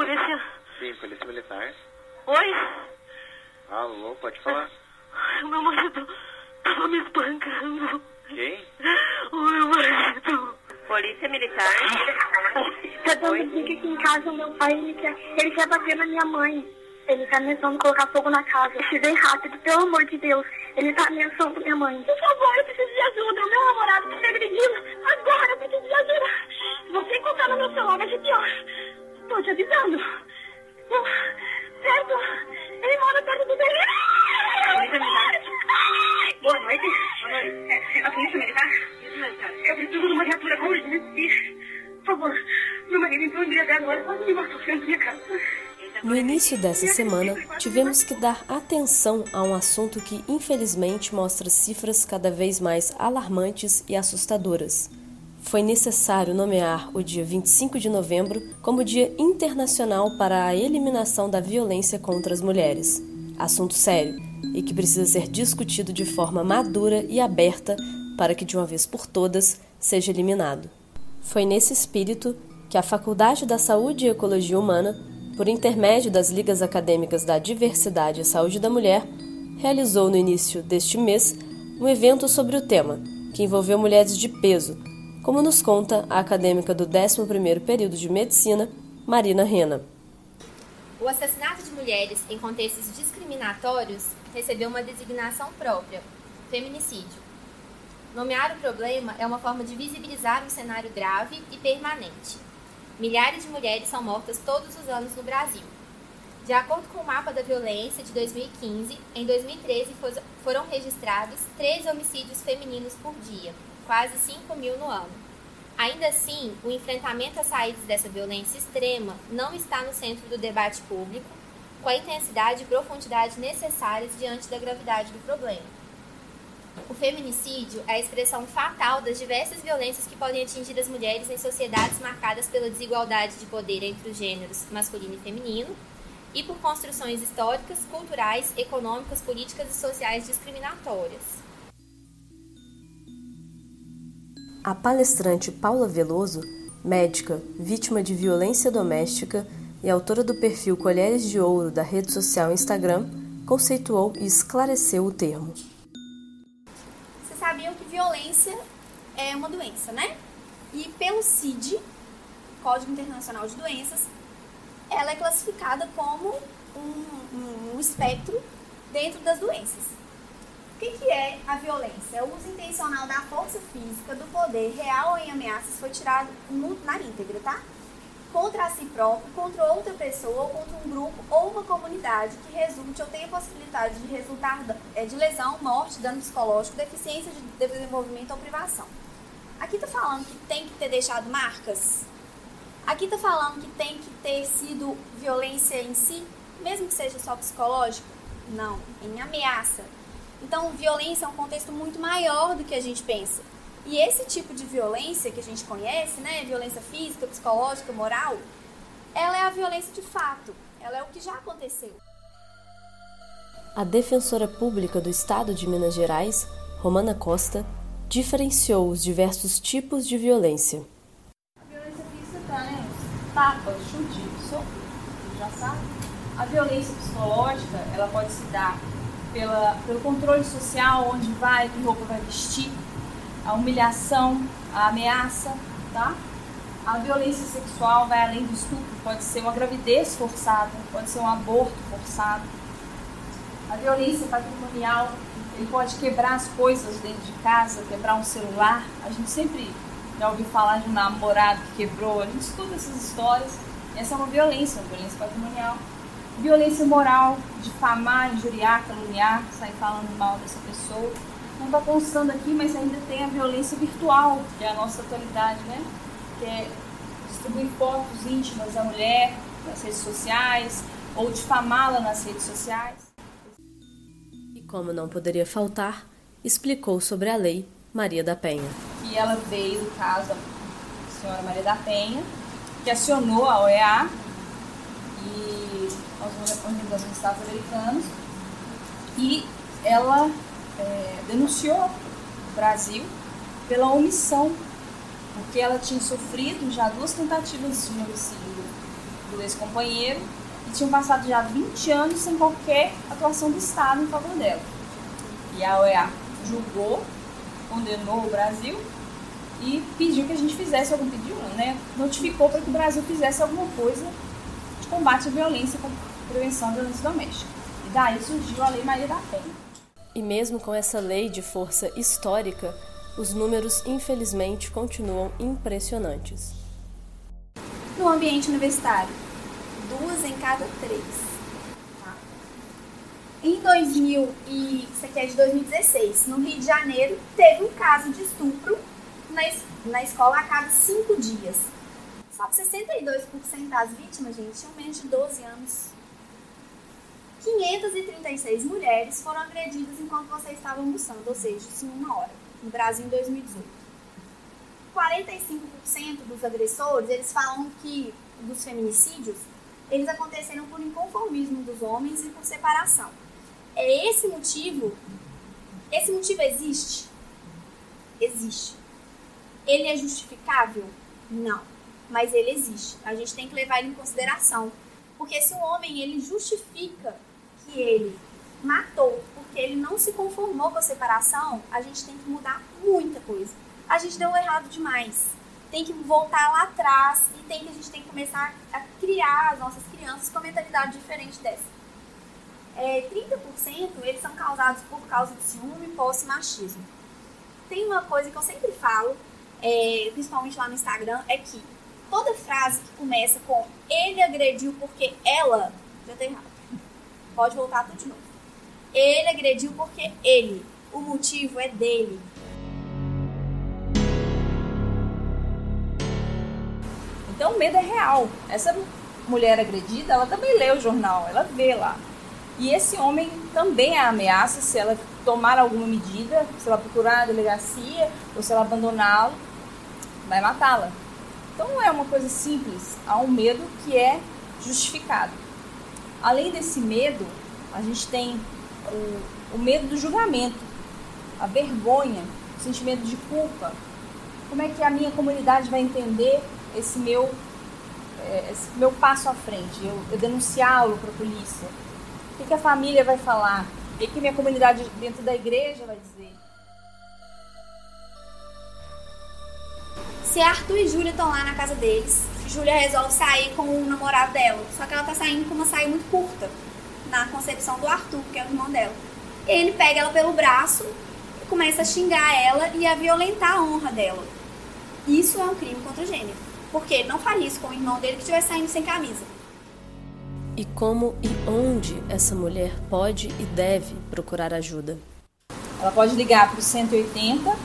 polícia. Sim, polícia militar. Oi? Alô, pode falar. O meu marido tava me espancando. Quem? O meu marido. Polícia Militar. Tá dando briga aqui em casa, o meu pai, ele quer, ele quer bater na minha mãe. Ele tá ameaçando colocar fogo na casa. Se vem rápido, pelo amor de Deus. Ele tá ameaçando minha mãe. Por favor, eu preciso de ajuda. O meu namorado tá me agredindo. Agora eu preciso de ajuda. Você encontrar no meu celular, vai ser pior. Tô te avisando. Não, Certo? Ele mora perto do dele. Boa noite. Boa noite. É a polícia militar? Eu preciso de uma viatura com urgência. Por favor, meu marido entrou em briga agora. Quase me matou frente à minha casa. No início dessa semana, tivemos que dar atenção a um assunto que infelizmente mostra cifras cada vez mais alarmantes e assustadoras. Foi necessário nomear o dia 25 de novembro como Dia Internacional para a Eliminação da Violência contra as Mulheres. Assunto sério e que precisa ser discutido de forma madura e aberta para que de uma vez por todas seja eliminado. Foi nesse espírito que a Faculdade da Saúde e Ecologia Humana por intermédio das Ligas Acadêmicas da Diversidade e Saúde da Mulher, realizou no início deste mês um evento sobre o tema, que envolveu mulheres de peso, como nos conta a acadêmica do 11º período de Medicina, Marina Rena. O assassinato de mulheres em contextos discriminatórios recebeu uma designação própria, feminicídio. Nomear o problema é uma forma de visibilizar um cenário grave e permanente. Milhares de mulheres são mortas todos os anos no Brasil. De acordo com o mapa da violência de 2015, em 2013 foram registrados 13 homicídios femininos por dia, quase 5 mil no ano. Ainda assim, o enfrentamento às saídas dessa violência extrema não está no centro do debate público, com a intensidade e profundidade necessárias diante da gravidade do problema. O feminicídio é a expressão fatal das diversas violências que podem atingir as mulheres em sociedades marcadas pela desigualdade de poder entre os gêneros masculino e feminino e por construções históricas, culturais, econômicas, políticas e sociais discriminatórias. A palestrante Paula Veloso, médica, vítima de violência doméstica e autora do perfil Colheres de Ouro da rede social Instagram, conceituou e esclareceu o termo sabiam que violência é uma doença, né? E pelo CID, Código Internacional de Doenças, ela é classificada como um, um espectro dentro das doenças. O que, que é a violência? É o uso intencional da força física, do poder real ou em ameaças foi tirado na íntegra, tá? contra si próprio, contra outra pessoa, ou contra um grupo ou uma comunidade que resulte ou tenha possibilidade de resultar é, de lesão, morte, dano psicológico, deficiência de desenvolvimento ou privação. Aqui está falando que tem que ter deixado marcas? Aqui está falando que tem que ter sido violência em si, mesmo que seja só psicológico? Não, em ameaça. Então, violência é um contexto muito maior do que a gente pensa. E esse tipo de violência que a gente conhece, né, violência física, psicológica, moral, ela é a violência de fato. Ela é o que já aconteceu. A defensora pública do Estado de Minas Gerais, Romana Costa, diferenciou os diversos tipos de violência. A violência física tem tapas, chute, soco, já sabe. A violência psicológica, ela pode se dar pela, pelo controle social, onde vai, que roupa vai vestir, a humilhação, a ameaça, tá? A violência sexual vai além do estupro, pode ser uma gravidez forçada, pode ser um aborto forçado. A violência patrimonial, ele pode quebrar as coisas dentro de casa, quebrar um celular. A gente sempre já ouviu falar de um namorado que quebrou, a gente escuta essas histórias. Essa é uma violência, uma violência patrimonial. Violência moral, difamar, injuriar, caluniar, sair falando mal dessa pessoa não está constando aqui, mas ainda tem a violência virtual, que é a nossa atualidade, né? Que é distribuir fotos íntimas da mulher nas redes sociais ou difamá-la nas redes sociais. E como não poderia faltar, explicou sobre a lei Maria da Penha. E ela veio do caso da senhora Maria da Penha, que acionou a OEA e as organizações Estados americanos e ela é, denunciou o Brasil pela omissão, porque ela tinha sofrido já duas tentativas de homicídio do ex-companheiro e tinham passado já 20 anos sem qualquer atuação do Estado em favor dela. E a OEA julgou, condenou o Brasil e pediu que a gente fizesse algum pedido, né? Notificou para que o Brasil fizesse alguma coisa de combate à violência com prevenção da violência doméstica. E daí surgiu a Lei Maria da Penha. E mesmo com essa lei de força histórica, os números infelizmente continuam impressionantes. No ambiente universitário, duas em cada três. Tá? Em 2000 e isso aqui é de 2016, no Rio de Janeiro, teve um caso de estupro na, na escola a cada cinco dias. Só que 62% das vítimas, gente, tinham menos de 12 anos. 536 mulheres foram agredidas enquanto você estava almoçando, ou seja, isso em uma hora, no Brasil em 2018. 45% dos agressores, eles falam que dos feminicídios, eles aconteceram por inconformismo dos homens e por separação. É esse motivo, esse motivo existe? Existe. Ele é justificável? Não. Mas ele existe. A gente tem que levar ele em consideração. Porque se o homem ele justifica que ele matou porque ele não se conformou com a separação, a gente tem que mudar muita coisa. A gente deu errado demais. Tem que voltar lá atrás e tem que a gente tem que começar a criar as nossas crianças com uma mentalidade diferente dessa. É, 30% eles são causados por causa de ciúme, posse e machismo. Tem uma coisa que eu sempre falo, é, principalmente lá no Instagram, é que toda frase que começa com ele agrediu porque ela, já tá errado. Pode voltar tudo de novo. Ele agrediu porque ele. O motivo é dele. Então o medo é real. Essa mulher agredida, ela também lê o jornal, ela vê lá. E esse homem também a ameaça se ela tomar alguma medida, se ela procurar a delegacia ou se ela abandoná-lo, vai matá-la. Então não é uma coisa simples, há um medo que é justificado. Além desse medo, a gente tem o, o medo do julgamento, a vergonha, o sentimento de culpa. Como é que a minha comunidade vai entender esse meu, é, esse meu passo à frente? Eu, eu denunciá-lo para a polícia? O que, que a família vai falar? O que, que minha comunidade dentro da igreja vai dizer? Se Arthur e Júlia estão lá na casa deles, Júlia resolve sair com o namorado dela. Só que ela tá saindo com uma saia muito curta na concepção do Arthur, que é o irmão dela. Ele pega ela pelo braço e começa a xingar ela e a violentar a honra dela. Isso é um crime contra o gênero. Porque ele não faria isso com o irmão dele que estivesse saindo sem camisa. E como e onde essa mulher pode e deve procurar ajuda? Ela pode ligar para o 180,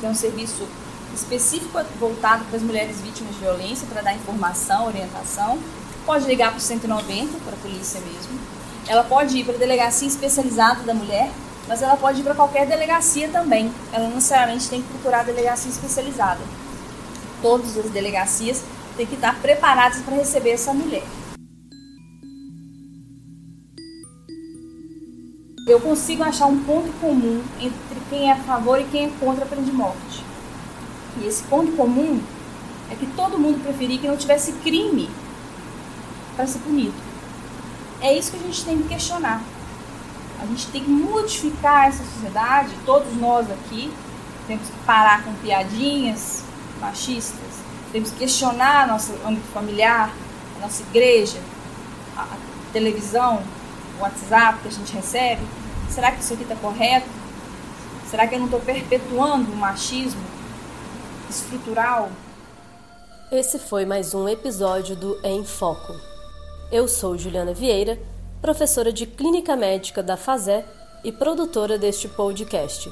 que é um serviço específico voltado para as mulheres vítimas de violência, para dar informação, orientação. Pode ligar para o 190, para a polícia mesmo. Ela pode ir para a delegacia especializada da mulher, mas ela pode ir para qualquer delegacia também. Ela não necessariamente tem que procurar a delegacia especializada. Todas as delegacias têm que estar preparadas para receber essa mulher. Eu consigo achar um ponto comum entre quem é a favor e quem é contra a pena de morte. E esse ponto comum é que todo mundo preferia que não tivesse crime para ser punido. É isso que a gente tem que questionar. A gente tem que modificar essa sociedade, todos nós aqui, temos que parar com piadinhas machistas, temos que questionar nosso âmbito familiar, a nossa igreja, a, a televisão, o WhatsApp que a gente recebe. Será que isso aqui está correto? Será que eu não estou perpetuando o machismo estrutural? Esse foi mais um episódio do Em Foco. Eu sou Juliana Vieira, professora de Clínica Médica da FASÉ e produtora deste podcast.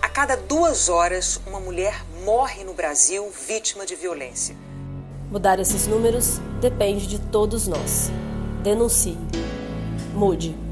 A cada duas horas, uma mulher morre no Brasil vítima de violência. Mudar esses números depende de todos nós. Denuncie. Mude.